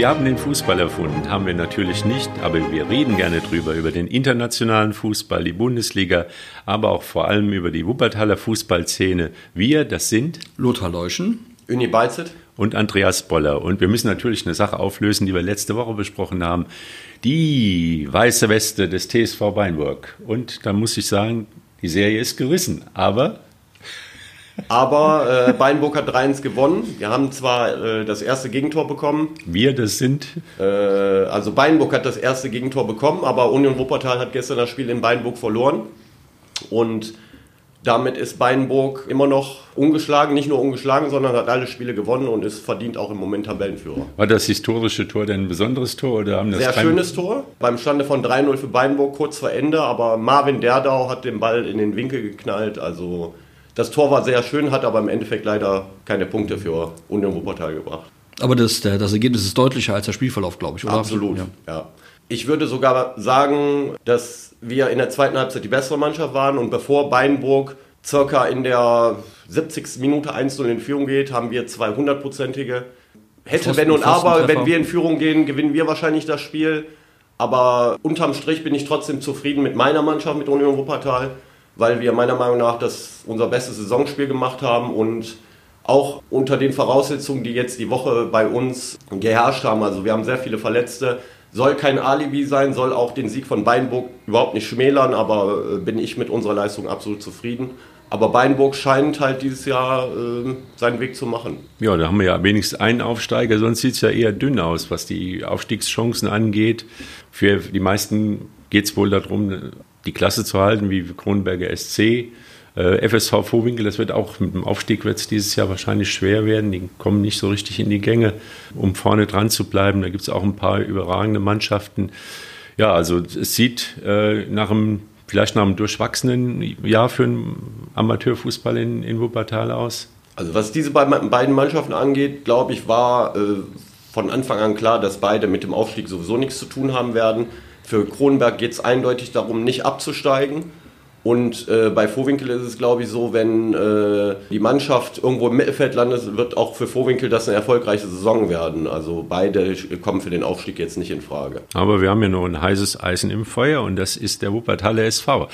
Wir haben den Fußball erfunden, haben wir natürlich nicht, aber wir reden gerne drüber, über den internationalen Fußball, die Bundesliga, aber auch vor allem über die Wuppertaler Fußballszene. Wir, das sind Lothar Leuschen, Uni Beizet und Andreas Boller. Und wir müssen natürlich eine Sache auflösen, die wir letzte Woche besprochen haben. Die weiße Weste des TSV Beinburg. Und da muss ich sagen, die Serie ist gerissen, aber aber äh, Beinburg hat 3-1 gewonnen. Wir haben zwar äh, das erste Gegentor bekommen. Wir, das sind? Äh, also Beinburg hat das erste Gegentor bekommen, aber Union Wuppertal hat gestern das Spiel in Beinburg verloren. Und damit ist Beinburg immer noch ungeschlagen, nicht nur ungeschlagen, sondern hat alle Spiele gewonnen und ist verdient auch im Moment Tabellenführer. War das historische Tor denn ein besonderes Tor? Oder haben das Sehr schönes Tor. Beim Stande von 3-0 für Beinburg kurz vor Ende, aber Marvin Derdau hat den Ball in den Winkel geknallt. Also das Tor war sehr schön, hat aber im Endeffekt leider keine Punkte für Union Wuppertal gebracht. Aber das, das Ergebnis ist deutlicher als der Spielverlauf, glaube ich, oder? Absolut, ja. ja. Ich würde sogar sagen, dass wir in der zweiten Halbzeit die bessere Mannschaft waren und bevor Beinburg circa in der 70. Minute 1 in Führung geht, haben wir zwei hundertprozentige. Hätte, Pfosten, wenn und aber, wenn wir in Führung gehen, gewinnen wir wahrscheinlich das Spiel. Aber unterm Strich bin ich trotzdem zufrieden mit meiner Mannschaft, mit Union Wuppertal weil wir meiner Meinung nach das unser bestes Saisonspiel gemacht haben und auch unter den Voraussetzungen, die jetzt die Woche bei uns geherrscht haben. Also wir haben sehr viele Verletzte. Soll kein Alibi sein, soll auch den Sieg von Beinburg überhaupt nicht schmälern, aber äh, bin ich mit unserer Leistung absolut zufrieden. Aber Beinburg scheint halt dieses Jahr äh, seinen Weg zu machen. Ja, da haben wir ja wenigstens einen Aufsteiger, sonst sieht es ja eher dünn aus, was die Aufstiegschancen angeht. Für die meisten geht es wohl darum, die Klasse zu halten, wie Kronenberger SC. Äh, FSV Vorwinkel, das wird auch mit dem Aufstieg wird es dieses Jahr wahrscheinlich schwer werden. Die kommen nicht so richtig in die Gänge, um vorne dran zu bleiben. Da gibt es auch ein paar überragende Mannschaften. Ja, also es sieht äh, nach einem, vielleicht nach einem durchwachsenen Jahr für den Amateurfußball in, in Wuppertal aus. Also was diese beiden Mannschaften angeht, glaube ich, war äh, von Anfang an klar, dass beide mit dem Aufstieg sowieso nichts zu tun haben werden. Für Kronenberg geht es eindeutig darum, nicht abzusteigen. Und äh, bei Vorwinkel ist es, glaube ich, so, wenn äh, die Mannschaft irgendwo im Mittelfeld landet, wird auch für Vorwinkel das eine erfolgreiche Saison werden. Also beide kommen für den Aufstieg jetzt nicht in Frage. Aber wir haben ja noch ein heißes Eisen im Feuer und das ist der Wuppertaler SV.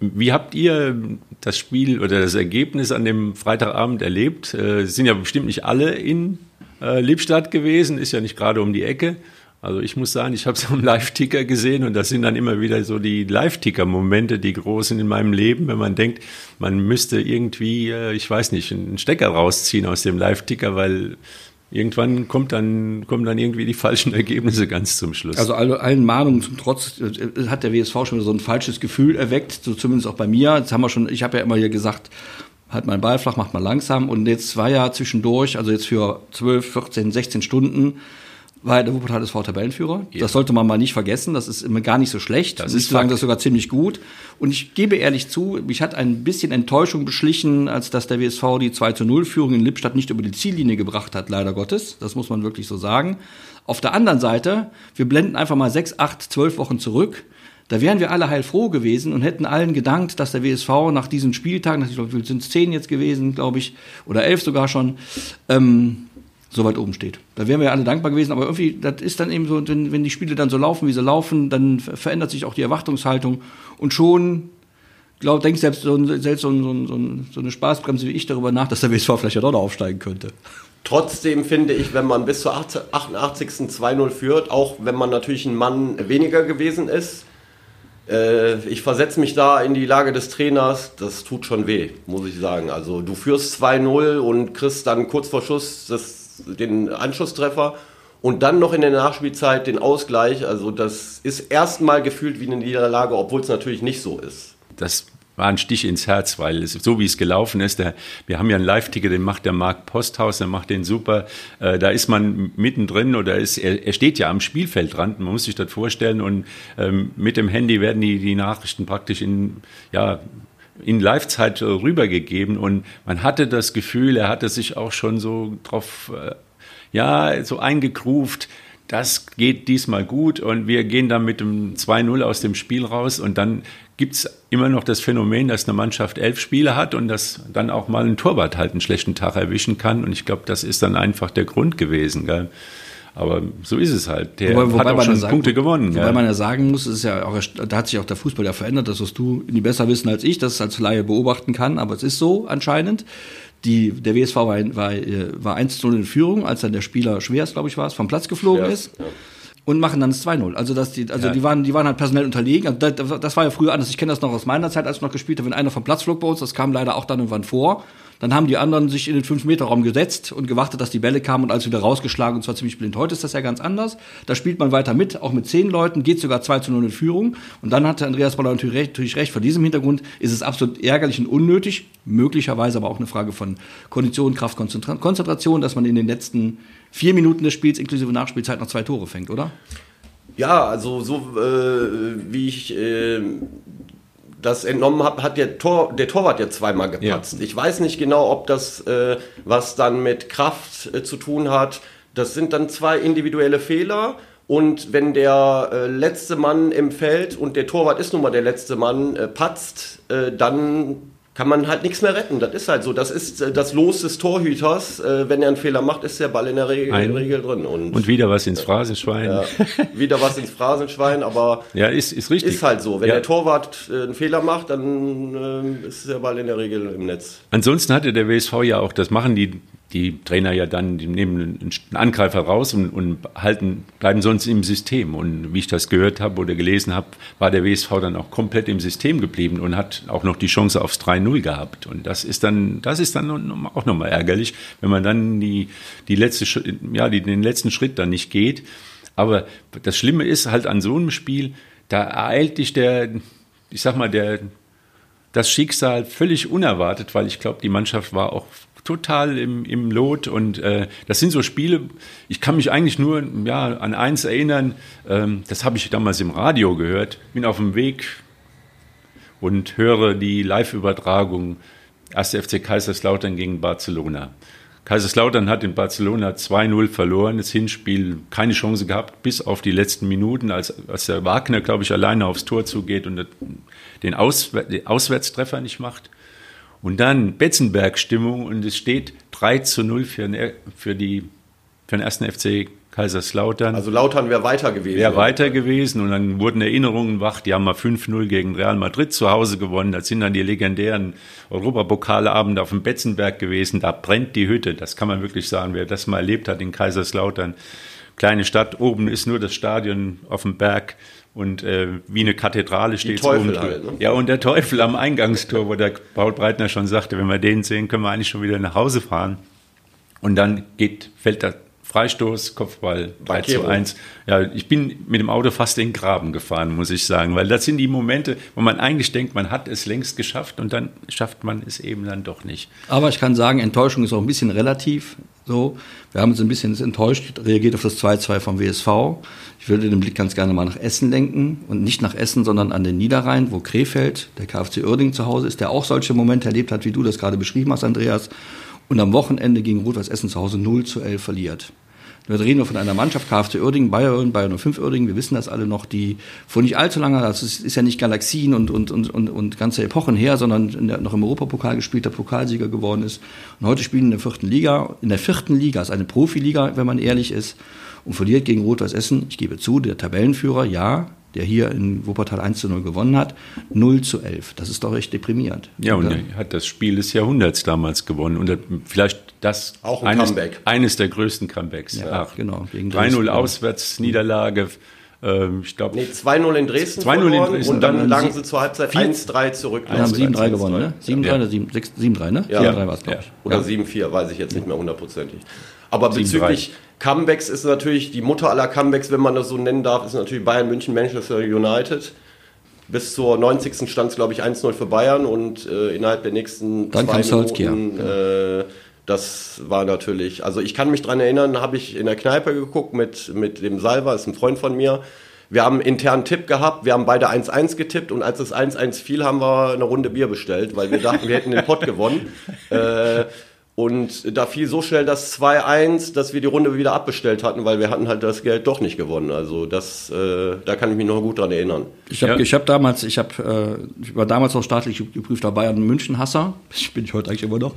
Wie habt ihr das Spiel oder das Ergebnis an dem Freitagabend erlebt? Äh, sind ja bestimmt nicht alle in äh, Liebstadt gewesen, ist ja nicht gerade um die Ecke. Also ich muss sagen, ich habe es am Live-Ticker gesehen und das sind dann immer wieder so die Live-Ticker-Momente, die großen in meinem Leben, wenn man denkt, man müsste irgendwie, äh, ich weiß nicht, einen Stecker rausziehen aus dem Live-Ticker, weil irgendwann kommt dann, kommen dann irgendwie die falschen Ergebnisse ganz zum Schluss. Also alle, allen Mahnungen zum Trotz äh, hat der WSV schon so ein falsches Gefühl erweckt, so zumindest auch bei mir. Jetzt haben wir schon, ich habe ja immer hier gesagt, halt mal Ball flach, macht mal langsam und jetzt war ja zwischendurch, also jetzt für 12, 14, 16 Stunden, war der Wuppertal SV Tabellenführer. Ja. Das sollte man mal nicht vergessen. Das ist immer gar nicht so schlecht. Das ist sagen, das ist sogar ziemlich gut. Und ich gebe ehrlich zu, mich hat ein bisschen Enttäuschung beschlichen, als dass der WSV die 2 zu 0 Führung in Lippstadt nicht über die Ziellinie gebracht hat, leider Gottes. Das muss man wirklich so sagen. Auf der anderen Seite, wir blenden einfach mal sechs, acht, zwölf Wochen zurück. Da wären wir alle heilfroh gewesen und hätten allen gedankt, dass der WSV nach diesen Spieltagen, ich glaube, sind es zehn jetzt gewesen, glaube ich, oder elf sogar schon, ähm, so weit oben steht. Da wären wir alle dankbar gewesen, aber irgendwie, das ist dann eben so, wenn, wenn die Spiele dann so laufen, wie sie laufen, dann verändert sich auch die Erwartungshaltung und schon glaub, denkt selbst so, selbst so, so, so eine Spaßbremse wie ich darüber nach, dass der WSV vielleicht ja doch noch aufsteigen könnte. Trotzdem finde ich, wenn man bis zur 88. 2-0 führt, auch wenn man natürlich ein Mann weniger gewesen ist, äh, ich versetze mich da in die Lage des Trainers, das tut schon weh, muss ich sagen. Also du führst 2-0 und kriegst dann kurz vor Schuss das den Anschlusstreffer und dann noch in der Nachspielzeit den Ausgleich. Also das ist erstmal gefühlt wie eine Niederlage, obwohl es natürlich nicht so ist. Das war ein Stich ins Herz, weil es, so wie es gelaufen ist, der, wir haben ja einen Live-Ticker, den macht der Marc Posthaus, der macht den super. Äh, da ist man mittendrin oder ist, er, er, steht ja am Spielfeldrand, man muss sich das vorstellen und ähm, mit dem Handy werden die, die Nachrichten praktisch in, ja, in Live-Zeit rübergegeben und man hatte das Gefühl, er hatte sich auch schon so drauf, äh, ja, so eingegruft, das geht diesmal gut und wir gehen dann mit dem 2-0 aus dem Spiel raus und dann gibt es immer noch das Phänomen, dass eine Mannschaft elf Spiele hat und dass dann auch mal ein Torwart halt einen schlechten Tag erwischen kann und ich glaube, das ist dann einfach der Grund gewesen. Gell? Aber so ist es halt. Der wobei, wobei hat auch schon sagen, Punkte gewonnen. Wobei ja. man ja sagen muss, ist ja auch, da hat sich auch der Fußball ja verändert, das wirst du nie besser wissen als ich, dass es als Laie beobachten kann, aber es ist so anscheinend. Die, der WSV war, war, war 1 0 in Führung, als dann der Spieler Schwers, glaube ich, war es, vom Platz geflogen Schwers, ist. Ja und machen dann das 2-0. Also, dass die, also ja. die, waren, die waren halt personell unterlegen. Also das, das war ja früher anders. Ich kenne das noch aus meiner Zeit, als ich noch gespielt habe, wenn einer vom Platz flog bei uns, das kam leider auch dann irgendwann vor. Dann haben die anderen sich in den 5-Meter-Raum gesetzt und gewartet, dass die Bälle kamen und alles wieder rausgeschlagen und zwar ziemlich blind. Heute ist das ja ganz anders. Da spielt man weiter mit, auch mit zehn Leuten, geht sogar 2 zu 0 in Führung. Und dann hatte Andreas Baller natürlich recht, natürlich recht. Vor diesem Hintergrund ist es absolut ärgerlich und unnötig, möglicherweise aber auch eine Frage von Kondition, Kraft, Konzentration, dass man in den letzten vier Minuten des Spiels inklusive Nachspielzeit noch zwei Tore fängt, oder? Ja, also so äh, wie ich äh, das entnommen habe, hat der, Tor, der Torwart ja zweimal gepatzt. Ja. Ich weiß nicht genau, ob das äh, was dann mit Kraft äh, zu tun hat. Das sind dann zwei individuelle Fehler. Und wenn der äh, letzte Mann im Feld und der Torwart ist nun mal der letzte Mann, äh, patzt, äh, dann kann man halt nichts mehr retten. Das ist halt so. Das ist äh, das Los des Torhüters. Äh, wenn er einen Fehler macht, ist der Ball in der Regel, Ein, Regel drin. Und, und, wieder was ins Phrasenschwein. Ja, wieder was ins Phrasenschwein, aber ja, ist, ist richtig. Ist halt so. Wenn ja. der Torwart äh, einen Fehler macht, dann ist der Ball in der Regel im Netz. Ansonsten hatte der WSV ja auch, das machen die die Trainer ja dann, die nehmen einen Angreifer raus und, und, halten, bleiben sonst im System. Und wie ich das gehört habe oder gelesen habe, war der WSV dann auch komplett im System geblieben und hat auch noch die Chance aufs 3-0 gehabt. Und das ist dann, das ist dann auch nochmal ärgerlich, wenn man dann die, die letzte, ja, die, den letzten Schritt dann nicht geht. Aber das Schlimme ist halt an so einem Spiel, da ereilt dich der, ich sag mal, der, das Schicksal völlig unerwartet, weil ich glaube, die Mannschaft war auch total im, im Lot und äh, das sind so Spiele, ich kann mich eigentlich nur ja, an eins erinnern, ähm, das habe ich damals im Radio gehört, bin auf dem Weg und höre die Live-Übertragung 1. FC Kaiserslautern gegen Barcelona. Kaiserslautern hat in Barcelona 2-0 verloren, das Hinspiel keine Chance gehabt, bis auf die letzten Minuten, als, als der Wagner, glaube ich, alleine aufs Tor zugeht und den, Auswär den Auswärtstreffer nicht macht. Und dann Betzenberg-Stimmung und es steht 3 zu 0 für, für, die, für den ersten FC Kaiserslautern. Also Lautern wäre weiter gewesen. Wäre weiter gewesen und dann wurden Erinnerungen wach. Die haben mal 5-0 gegen Real Madrid zu Hause gewonnen. Das sind dann die legendären Europapokalabende auf dem Betzenberg gewesen. Da brennt die Hütte. Das kann man wirklich sagen. Wer das mal erlebt hat in Kaiserslautern. Kleine Stadt, oben ist nur das Stadion auf dem Berg und äh, wie eine Kathedrale steht es oben. Halt, ne? Ja, und der Teufel am Eingangstor, wo der Paul Breitner schon sagte, wenn wir den sehen, können wir eigentlich schon wieder nach Hause fahren. Und dann geht, fällt der Freistoß, Kopfball 3 zu 1. Ja, ich bin mit dem Auto fast in den Graben gefahren, muss ich sagen, weil das sind die Momente, wo man eigentlich denkt, man hat es längst geschafft und dann schafft man es eben dann doch nicht. Aber ich kann sagen, Enttäuschung ist auch ein bisschen relativ. So, wir haben uns ein bisschen enttäuscht, reagiert auf das 2-2 vom WSV. Ich würde den Blick ganz gerne mal nach Essen lenken und nicht nach Essen, sondern an den Niederrhein, wo Krefeld, der KfC Uerding zu Hause ist, der auch solche Momente erlebt hat, wie du das gerade beschrieben hast, Andreas, und am Wochenende gegen Rot-Weiß Essen zu Hause 0 zu 11 verliert. Wir reden nur von einer Mannschaft, KfC Uerdingen, Bayern, Bayern 05 Uerdingen, wir wissen das alle noch, die vor nicht allzu langer, das ist, ist ja nicht Galaxien und, und, und, und, und ganze Epochen her, sondern der, noch im Europapokal gespielt, der Pokalsieger geworden ist. Und heute spielen in der vierten Liga, in der vierten Liga, ist eine Profiliga, wenn man ehrlich ist, und verliert gegen Rot-Weiß Essen, ich gebe zu, der Tabellenführer, ja, der hier in Wuppertal 1 zu 0 gewonnen hat, 0 zu 11. Das ist doch echt deprimierend. Ja, und er hat das Spiel des Jahrhunderts damals gewonnen. Und vielleicht das auch ein eines, Comeback. eines der größten Comebacks. Ja, Ach, genau. 3-0 Auswärtsniederlage. Ähm, ich glaube. Nee, 2-0 in Dresden. 2-0 in Dresden. Und dann lagen sie zur Halbzeit 1-3 zurück. Wir haben 7-3 gewonnen, ne? 7-3 ja. oder 7-3, ne? Ja. 7-3 war es, glaube ich. Oder 7-4, weiß ich jetzt nicht mehr hundertprozentig. Aber bezüglich Comebacks ist natürlich die Mutter aller Comebacks, wenn man das so nennen darf, ist natürlich Bayern München, Manchester United. Bis zur 90. stand es, glaube ich, 1-0 für Bayern und äh, innerhalb der nächsten Dann zwei Minuten, äh, das war natürlich, also ich kann mich daran erinnern, habe ich in der Kneipe geguckt mit, mit dem Salva, ist ein Freund von mir. Wir haben einen internen Tipp gehabt, wir haben beide 1-1 getippt und als es 1-1 fiel, haben wir eine Runde Bier bestellt, weil wir dachten, wir hätten den Pott gewonnen. Äh, Und da fiel so schnell das 2-1, dass wir die Runde wieder abbestellt hatten, weil wir hatten halt das Geld doch nicht gewonnen. Also das, äh, da kann ich mich noch gut dran erinnern. Ich habe ja. hab damals, ich, hab, äh, ich war damals noch staatlich geprüfter Bayern München Hasser, ich bin ich heute eigentlich immer noch,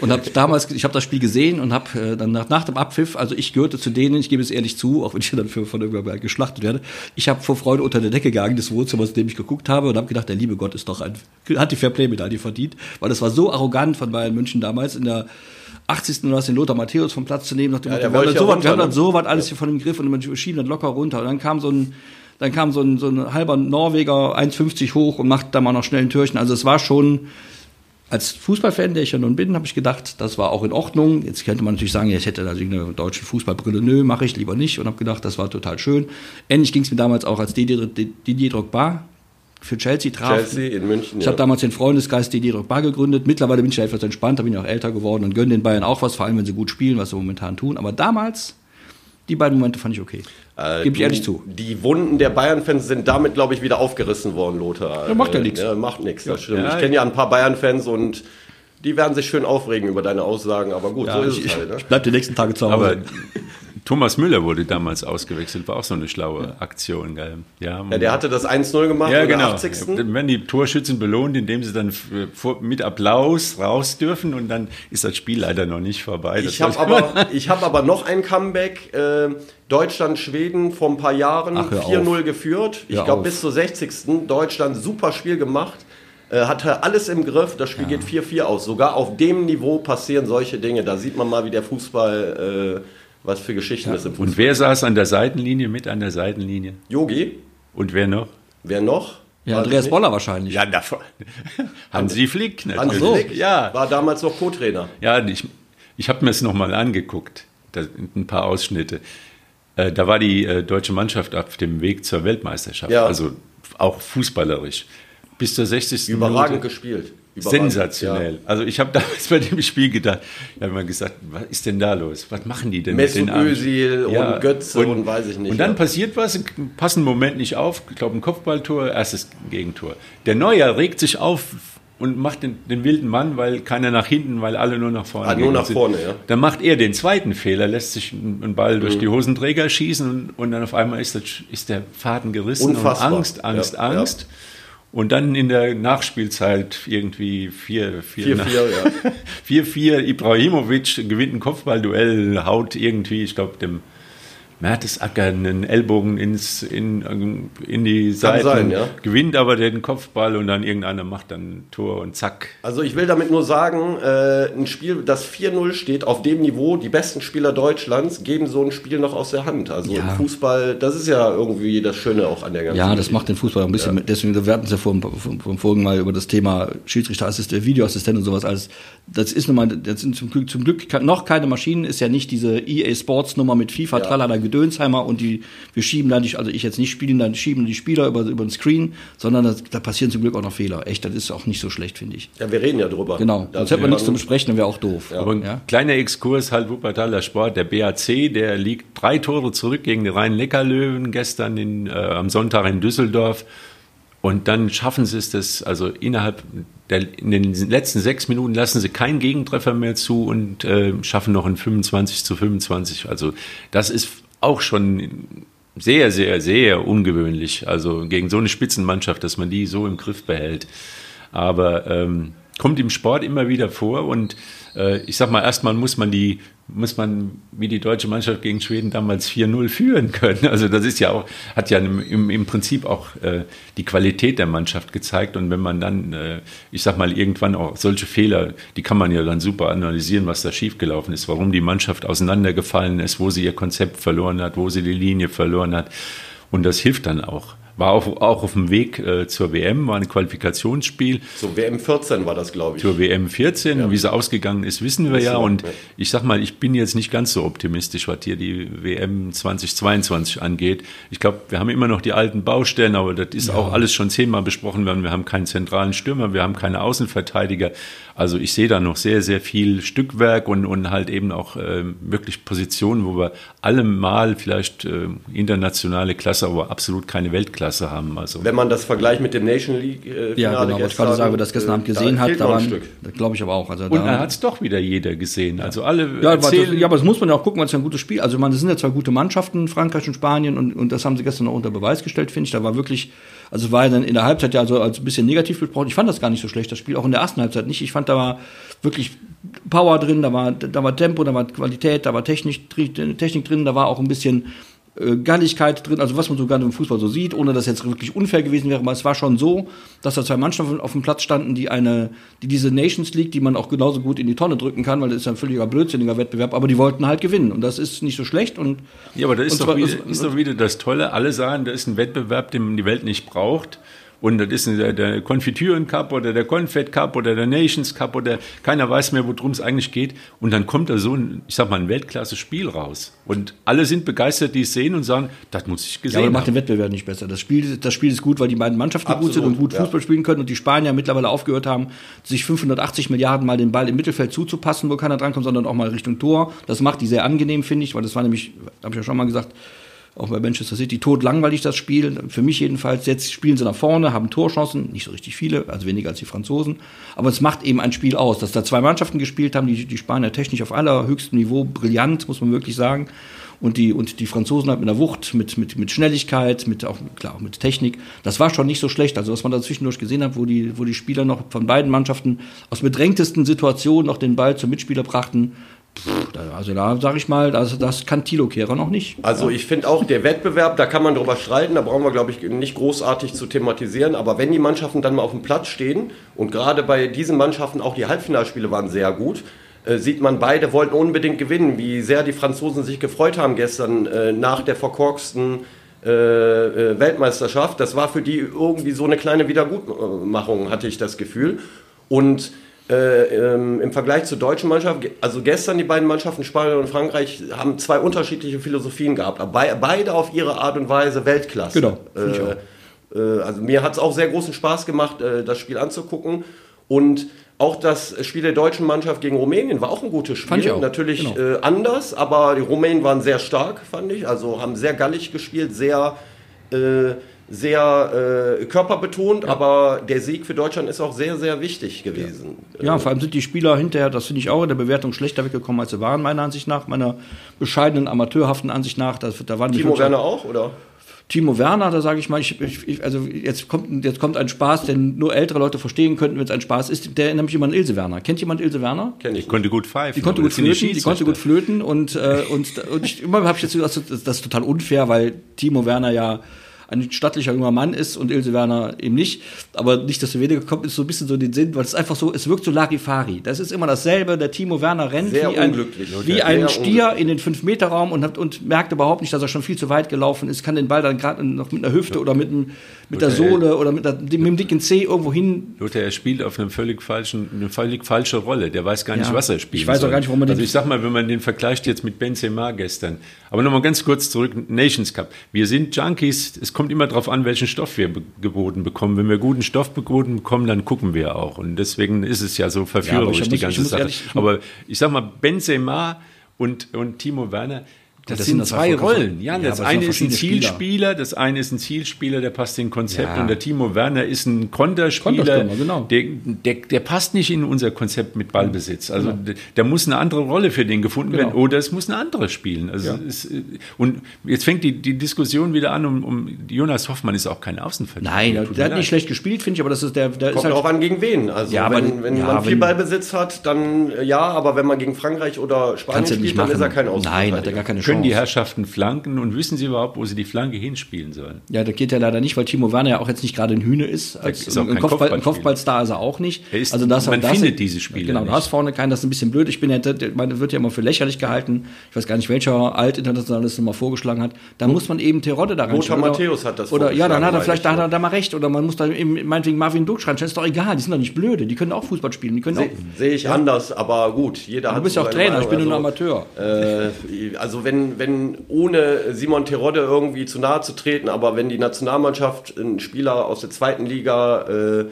und habe damals, ich habe das Spiel gesehen und habe äh, dann nach, nach dem Abpfiff, also ich gehörte zu denen, ich gebe es ehrlich zu, auch wenn ich dann für, von irgendwann geschlachtet werde, ich habe vor Freude unter der Decke gegangen des Wohnzimmers, in dem ich geguckt habe und habe gedacht, der liebe Gott ist doch ein, hat die Fairplay-Medaille verdient, weil das war so arrogant von Bayern München damals in der 80. oder was den Lothar Matthäus vom Platz zu nehmen, nach dem ja, Motto, wir, haben so was, wir haben dann so was alles hier von dem Griff und wir schieben dann locker runter. Und dann kam so ein, dann kam so ein, so ein halber Norweger 1,50 hoch und macht da mal noch schnell ein Türchen. Also es war schon, als Fußballfan, der ich ja nun bin, habe ich gedacht, das war auch in Ordnung. Jetzt könnte man natürlich sagen, ich hätte natürlich eine deutsche Fußballbrille. Nö, mache ich lieber nicht. Und habe gedacht, das war total schön. Ähnlich ging es mir damals auch als Didier, Didier Drogba für Chelsea traf. Chelsea in München. Ich ja. habe damals den Freundesgeist Didier Drogba gegründet. Mittlerweile bin ich etwas entspannter, bin ich auch älter geworden und gönne den Bayern auch was, vor allem wenn sie gut spielen, was sie momentan tun. Aber damals, die beiden Momente fand ich okay. Äh, Gebe ich ehrlich zu. Die Wunden der Bayern-Fans sind damit, glaube ich, wieder aufgerissen worden, Lothar. Ja, macht ja nichts. Ja, macht nichts, das stimmt. Ja, ich kenne ja ein paar Bayern-Fans und die werden sich schön aufregen über deine Aussagen, aber gut, ja, so ist ich, es halt. Ne? Ich bleib die nächsten Tage zu Hause. Aber Thomas Müller wurde damals ausgewechselt, war auch so eine schlaue. Aktion. Gell? Ja, ja, der hatte das 1-0 gemacht ja, genau. 80. Dann werden die Torschützen belohnt, indem sie dann mit Applaus raus dürfen und dann ist das Spiel leider noch nicht vorbei. ich habe aber, hab aber noch ein Comeback. Äh, Deutschland-Schweden vor ein paar Jahren 4-0 geführt. Ich glaube bis zur 60. Deutschland super Spiel gemacht äh, hatte alles im Griff, das Spiel ja. geht 4-4 aus. Sogar auf dem Niveau passieren solche Dinge. Da sieht man mal, wie der Fußball äh, was für Geschichten ja. es im Fußball Und wer saß an der Seitenlinie, mit an der Seitenlinie? Yogi. Und wer noch? Wer noch? Ja, Andreas Boller wahrscheinlich. Ja, davon. Hansi Flick natürlich. Hansi Flick ja. war damals noch Co-Trainer. Ja, ich, ich habe mir es nochmal angeguckt, da, ein paar Ausschnitte. Äh, da war die äh, deutsche Mannschaft auf dem Weg zur Weltmeisterschaft, ja. also auch fußballerisch. Bis zur 60. Überragend Minute. gespielt. Sensationell. Ja. Also ich habe damals bei dem Spiel gedacht, ich habe mal gesagt, was ist denn da los? Was machen die denn Mesut mit den Özil ja. und Götze und, und, weiß ich nicht. Und dann ja. passiert was, passen Moment nicht auf, ich glaube ein Kopfballtor, erstes Gegentor. Der Neuer regt sich auf und macht den, den, wilden Mann, weil keiner nach hinten, weil alle nur nach vorne. Ah, nur nach vorne, ja. Dann macht er den zweiten Fehler, lässt sich einen Ball durch mhm. die Hosenträger schießen und, und, dann auf einmal ist, das, ist der Faden gerissen Unfassbar. und Angst, Angst, Angst. Und dann in der Nachspielzeit irgendwie 4-4. 4-4, Ibrahimovic gewinnt ein Kopfballduell, haut irgendwie, ich glaube, dem Mertesacker einen Ellbogen ins, in, in die Seite, sein, ja. gewinnt aber den Kopfball und dann irgendeiner macht dann ein Tor und zack. Also ich will damit nur sagen, äh, ein Spiel, das 4-0 steht, auf dem Niveau, die besten Spieler Deutschlands geben so ein Spiel noch aus der Hand. Also ja. im Fußball, das ist ja irgendwie das Schöne auch an der ganzen Ja, das macht den Fußball auch ein bisschen, ja. deswegen, wir hatten es ja vor, vor, vor vorigen Mal über das Thema Schiedsrichterassistent, Videoassistent und sowas alles. Das ist nun mal, das sind zum Glück, zum Glück noch keine Maschinen, ist ja nicht diese EA Sports Nummer mit FIFA, ja. tralala, Gedönsheimer und die, wir schieben da nicht, also ich jetzt nicht spielen, dann schieben die Spieler über, über den Screen, sondern das, da passieren zum Glück auch noch Fehler. Echt, das ist auch nicht so schlecht, finde ich. Ja, wir reden ja drüber. Genau, sonst hätten wir nichts zu besprechen, dann wäre auch doof. Ja. Aber ein ja? kleiner Exkurs, halt Wuppertaler Sport, der BAC, der liegt drei Tore zurück gegen die Rhein-Neckar-Löwen gestern in, äh, am Sonntag in Düsseldorf. Und dann schaffen sie es, das, also innerhalb der, in den letzten sechs Minuten lassen sie keinen Gegentreffer mehr zu und äh, schaffen noch ein 25 zu 25. Also das ist auch schon sehr, sehr, sehr ungewöhnlich. Also gegen so eine Spitzenmannschaft, dass man die so im Griff behält. Aber ähm, kommt im Sport immer wieder vor und äh, ich sag mal, erstmal muss man die, muss man wie die deutsche Mannschaft gegen Schweden damals 4-0 führen können. Also das ist ja auch, hat ja im, im Prinzip auch äh, die Qualität der Mannschaft gezeigt. Und wenn man dann, äh, ich sag mal, irgendwann auch solche Fehler, die kann man ja dann super analysieren, was da schiefgelaufen ist, warum die Mannschaft auseinandergefallen ist, wo sie ihr Konzept verloren hat, wo sie die Linie verloren hat. Und das hilft dann auch war auch, auch auf dem Weg äh, zur WM, war ein Qualifikationsspiel. Zur WM 14 war das, glaube ich. Zur WM 14, ja. wie sie ausgegangen ist, wissen wir ja. Und ja. ich sag mal, ich bin jetzt nicht ganz so optimistisch, was hier die WM 2022 angeht. Ich glaube, wir haben immer noch die alten Baustellen, aber das ist ja. auch alles schon zehnmal besprochen worden. Wir haben keinen zentralen Stürmer, wir haben keine Außenverteidiger. Also ich sehe da noch sehr, sehr viel Stückwerk und, und halt eben auch äh, wirklich Positionen, wo wir allemal vielleicht äh, internationale Klasse, aber absolut keine Weltklasse haben. Also. Wenn man das vergleicht mit dem Nation League äh, Ja, genau, was ich gerade sagen, wer das gestern Abend gesehen hat, da noch ein waren, Stück. das glaube ich aber auch. Also und da, hat es doch wieder jeder gesehen. Also alle Ja, aber das, erzählen, ja, aber das muss man ja auch gucken, weil es ja ein gutes Spiel. Also, man, das sind ja zwei gute Mannschaften, Frankreich und Spanien, und, und das haben sie gestern auch unter Beweis gestellt, finde ich. Da war wirklich, also war ja dann in der Halbzeit ja so als ein bisschen negativ besprochen. Ich fand das gar nicht so schlecht, das Spiel, auch in der ersten Halbzeit nicht. Ich fand, da war wirklich Power drin, da war, da war Tempo, da war Qualität, da war Technik, Technik drin, da war auch ein bisschen äh, Galligkeit drin, also was man so gerne im Fußball so sieht, ohne dass jetzt wirklich unfair gewesen wäre, aber es war schon so, dass da zwei Mannschaften auf dem Platz standen, die eine, die diese Nations League, die man auch genauso gut in die Tonne drücken kann, weil das ist ein völliger blödsinniger Wettbewerb, aber die wollten halt gewinnen und das ist nicht so schlecht und Ja, aber da ist, doch zwar- wieder, ist doch wieder das Tolle. Alle sagen, das ist ein Wettbewerb, den die Welt nicht braucht. Und das ist der, der Konfitüren Cup oder der Confed Cup oder der Nations Cup oder keiner weiß mehr, worum es eigentlich geht. Und dann kommt da so ein, ich sag mal, ein Weltklasse-Spiel raus. Und alle sind begeistert, die es sehen und sagen, das muss ich ja, gesehen aber das macht den haben. Wettbewerb nicht besser. Das Spiel, das Spiel ist gut, weil die beiden Mannschaften gut sind Absolut, und gut ja. Fußball spielen können und die Spanier mittlerweile aufgehört haben, sich 580 Milliarden Mal den Ball im Mittelfeld zuzupassen, wo keiner drankommt, sondern auch mal Richtung Tor. Das macht die sehr angenehm, finde ich, weil das war nämlich, habe ich ja schon mal gesagt, auch bei Manchester City, tot langweilig das Spiel, für mich jedenfalls. Jetzt spielen sie nach vorne, haben Torchancen, nicht so richtig viele, also weniger als die Franzosen. Aber es macht eben ein Spiel aus, dass da zwei Mannschaften gespielt haben, die, die Spanier technisch auf allerhöchstem Niveau, brillant, muss man wirklich sagen. Und die, und die Franzosen halt mit der Wucht, mit, mit, mit Schnelligkeit, mit auch, klar, auch mit Technik. Das war schon nicht so schlecht. Also, was man da zwischendurch gesehen hat, wo die, wo die Spieler noch von beiden Mannschaften aus bedrängtesten Situationen noch den Ball zum Mitspieler brachten. Also da sage ich mal, das, das kann Thilo Kehrer noch nicht. Also ich finde auch, der Wettbewerb, da kann man drüber streiten, da brauchen wir, glaube ich, nicht großartig zu thematisieren. Aber wenn die Mannschaften dann mal auf dem Platz stehen und gerade bei diesen Mannschaften auch die Halbfinalspiele waren sehr gut, äh, sieht man, beide wollten unbedingt gewinnen. Wie sehr die Franzosen sich gefreut haben gestern äh, nach der verkorksten äh, äh, Weltmeisterschaft. Das war für die irgendwie so eine kleine Wiedergutmachung, hatte ich das Gefühl. Und äh, ähm, im Vergleich zur deutschen Mannschaft, also gestern die beiden Mannschaften Spanien und Frankreich haben zwei unterschiedliche Philosophien gehabt, aber bei, beide auf ihre Art und Weise Weltklasse. Genau. Äh, äh, also mir hat es auch sehr großen Spaß gemacht, äh, das Spiel anzugucken und auch das Spiel der deutschen Mannschaft gegen Rumänien war auch ein gutes Spiel. Fand ich auch, Natürlich genau. äh, anders, aber die Rumänen waren sehr stark, fand ich. Also haben sehr gallig gespielt, sehr, sehr äh, körperbetont, aber der Sieg für Deutschland ist auch sehr, sehr wichtig gewesen. Ja, vor allem sind die Spieler hinterher, das finde ich auch in der Bewertung schlechter weggekommen, als sie waren, meiner Ansicht nach, meiner bescheidenen, amateurhaften Ansicht nach. Das, da waren Timo Werner auch, oder? Timo Werner, da sage ich mal, ich, ich, also jetzt kommt, jetzt kommt ein Spaß, den nur ältere Leute verstehen könnten, wenn es ein Spaß ist. Der erinnert mich immer an Ilse Werner. Kennt jemand Ilse Werner? Kenn Ich konnte gut pfeifen. Die konnte gut flöten, die konnte gut flöten und, äh, und, und ich, immer habe ich jetzt gedacht, das, das ist total unfair, weil Timo Werner ja ein stattlicher junger Mann ist und Ilse Werner eben nicht. Aber nicht, dass weniger kommt, ist so ein bisschen so den Sinn, weil es einfach so, es wirkt so Larifari. Das ist immer dasselbe. Der Timo Werner rennt Sehr wie ein, wie ein. Stier in den 5-Meter-Raum und, hat- und merkt überhaupt nicht, dass er schon viel zu weit gelaufen ist, kann den Ball dann gerade noch mit einer Hüfte oder mit, einem, mit der Sohle oder mit, der, mit dem dicken C irgendwo hin Lothar, er spielt auf einem völlig falschen, eine völlig falsche Rolle. Der weiß gar nicht, Ja. was er spielt. Ich weiß auch gar nicht, warum man den- Also ich sag mal, wenn man den vergleicht jetzt mit Benzema gestern. Aber nochmal ganz kurz zurück, Nations Cup. Wir sind Junkies. Es kommt immer darauf an, welchen Stoff wir geboten bekommen. Wenn wir guten Stoff geboten bekommen, dann gucken wir auch. Und deswegen ist es ja so verführerisch, ich die muss- ganze Sache. ehrlich- ich- aber ich sag mal, Benzema und, und Timo Werner, das, das sind sind zwei Rollen. Ja, Ja, das aber es sind eine auch ist ein verschiedene Spieler. Zielspieler, das eine ist ein Zielspieler, der passt in Konzept. Ja. Und der Timo Werner ist ein Konterspieler, genau. der, der, der passt nicht in unser Konzept mit Ballbesitz. Also der, der muss eine andere Rolle für den gefunden Genau. werden oder es muss eine andere spielen. Also es, äh, und jetzt fängt die, die Diskussion wieder an um, um Jonas Hoffmann ist auch kein Außenverteidiger. Nein, der mir hat nicht schlecht gespielt, finde ich, aber das ist der, der ist Kommt halt darauf an, gegen wen. Also Ja, aber- wenn, wenn ja, man viel wenn- Ballbesitz hat, dann äh, ja, aber wenn man gegen Frankreich oder Spanien spielt, dann machen. ist er kein Nein, hat er Außenverteidiger. gar keine Können die. Herrschaften flanken und wissen sie überhaupt, wo sie die Flanke hinspielen sollen? Ja, das geht ja leider nicht, weil Timo Werner ja auch jetzt nicht gerade ein Hühne ist. Als ist ein, Kopfball. Kopfballstar ist er auch nicht. Er ist- also das, man das findet diese Spieler Genau, du hast vorne keinen, das ist ein bisschen blöd. Ich bin ja, der- der- man wird ja immer für lächerlich gehalten. Ich weiß gar nicht, welcher Altinternationalist mal vorgeschlagen hat. Da muss man eben Terodde da reinstellen. Lothar Oder- Matthäus hat das Oder ja, dann hat er vielleicht, da hat er da mal recht. Oder man muss da eben meinetwegen Marvin Duck schreiben. Ist doch egal, die sind doch nicht blöde. Die können auch Fußball spielen. Die können auch. Sehe seh ich anders, aber gut, jeder hat Du bist so ja auch Trainer, ich bin nur ein Meinung. Amateur. Äh, also wenn, wenn ohne Simon Terodde irgendwie zu nahe zu treten, aber wenn die Nationalmannschaft einen Spieler aus der zweiten Liga äh,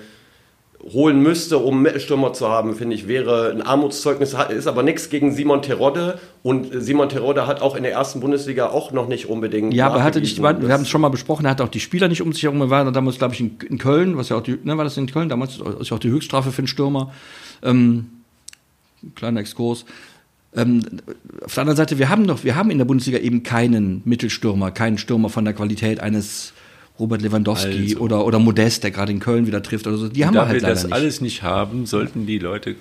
holen müsste, um einen Mittelstürmer zu haben, finde ich, wäre ein Armutszeugnis. Ist aber nichts gegen Simon Terodde. Und Simon Terodde hat auch in der ersten Bundesliga auch noch nicht unbedingt. Ja, aber er hatte nicht, wir haben es schon mal besprochen, er hat auch die Spieler nicht um sich herum. Er war damals, glaube ich, in, in, Köln, was ja auch die, ne, war das in Köln? Damals ist ja auch die Höchststrafe für einen Stürmer. Ähm, kleiner Exkurs. Ähm, auf der anderen Seite, wir haben doch, wir haben in der Bundesliga eben keinen Mittelstürmer, keinen Stürmer von der Qualität eines Robert Lewandowski also. oder, oder Modest, der gerade in Köln wieder trifft oder so. Die haben da wir halt wir das nicht. alles nicht haben, sollten die Leute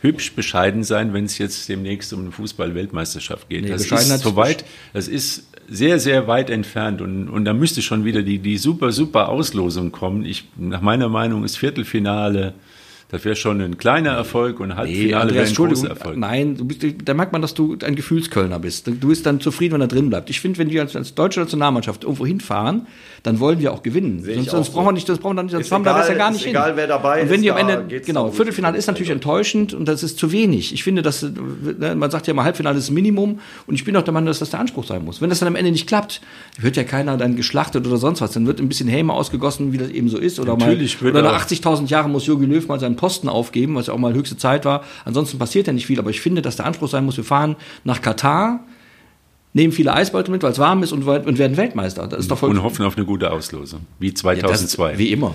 hübsch bescheiden sein, wenn es jetzt demnächst um eine Fußball-Weltmeisterschaft geht. Nee, das ist so weit, das ist sehr, sehr weit entfernt und, und da müsste schon wieder die, die super, super Auslosung kommen. Ich, nach meiner Meinung ist Viertelfinale das wäre schon ein kleiner Erfolg und Halbfinale nee, wäre ein großer Erfolg. Nein, du bist, da merkt man, dass du ein Gefühlskölner bist. Du bist dann zufrieden, wenn er drin bleibt. Ich finde, wenn wir als, als deutsche Nationalmannschaft irgendwo hinfahren, dann wollen wir auch gewinnen. Sehe sonst, sonst brauchen wir nicht, das brauchen wir nicht, sonst fahren wir besser gar nicht egal, hin. Egal, wer dabei und wenn ist. Die am Ende, genau, Viertelfinale ist natürlich enttäuschend und das ist zu wenig. Ich finde, dass, ne, man sagt ja mal, Halbfinale ist das Minimum und ich bin auch der Meinung, dass das der Anspruch sein muss. Wenn das dann am Ende nicht klappt, wird ja keiner dann geschlachtet oder sonst was. Dann wird ein bisschen Häme ausgegossen, wie das eben so ist. Oder natürlich mal, oder nach 80.000 Jahren muss Jogi Löw mal seinen Posten aufgeben was ja auch mal höchste Zeit war. Ansonsten passiert ja nicht viel, aber ich finde, dass der Anspruch sein muss, wir fahren nach Katar, nehmen viele Eisbeute mit, weil es warm ist und, und, werden Weltmeister. Das ist doch voll und hoffen auf eine gute Auslosung, wie 2002. Ja, das, wie immer.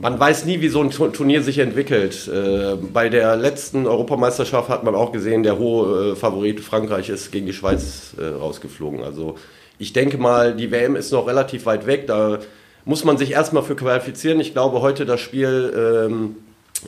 Man weiß nie, wie so ein Turnier sich entwickelt. Äh, bei der letzten Europameisterschaft hat man auch gesehen, der hohe äh, Favorit Frankreich ist gegen die Schweiz äh, rausgeflogen. Also ich denke mal, die WM ist noch relativ weit weg. Da muss man sich erstmal für qualifizieren. Ich glaube, heute das Spiel ähm,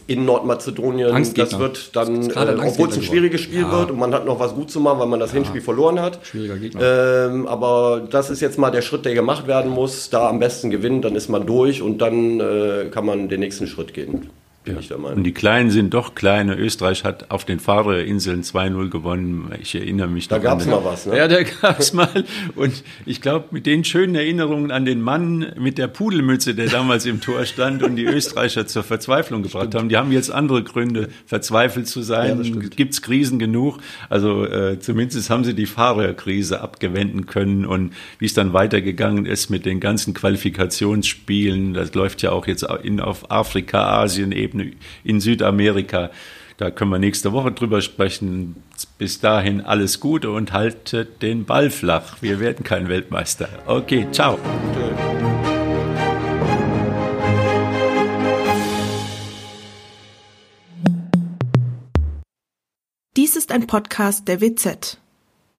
in Nordmazedonien. Das wird dann, äh, obwohl es ein schwieriges Spiel ja. wird und man hat noch was gut zu machen, weil man das ja. Hinspiel verloren hat. Schwieriger Gegner. Ähm, aber das ist jetzt mal der Schritt, der gemacht werden muss. Da am besten gewinnen, dann ist man durch und dann äh, kann man den nächsten Schritt gehen. Bin ja. ich der Meinung. Und die Kleinen sind doch kleine. Österreich hat auf den Färöerinseln 2-0 gewonnen. Ich erinnere mich Da gab es mal was, ne? Ja, da gab es mal. Und ich glaube, mit den schönen Erinnerungen an den Mann mit der Pudelmütze, der damals im Tor stand und die Österreicher zur Verzweiflung gebracht stimmt. haben, die haben jetzt andere Gründe, verzweifelt zu sein. Ja, Gibt es Krisen genug? Also äh, zumindest haben sie die Fahrerkrise abgewenden können. Und wie es dann weitergegangen ist mit den ganzen Qualifikationsspielen, das läuft ja auch jetzt in, auf Afrika, Asien eben Ebene in Südamerika. Da können wir nächste Woche drüber sprechen. Bis dahin alles Gute und haltet den Ball flach. Wir werden kein Weltmeister. Okay, ciao. Dies ist ein Podcast der WZ.